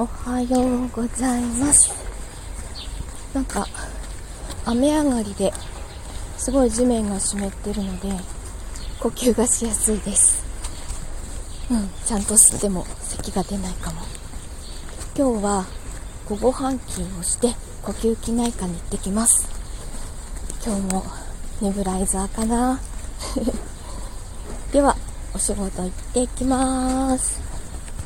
おはようございます。なんか雨上がりですごい地面が湿ってるので呼吸がしやすいです。うんちゃんと吸っても咳が出ないかも。今日は午後半休をして呼吸器内科に行ってきます。今日もネブライザーかな。ではお仕事行ってきます。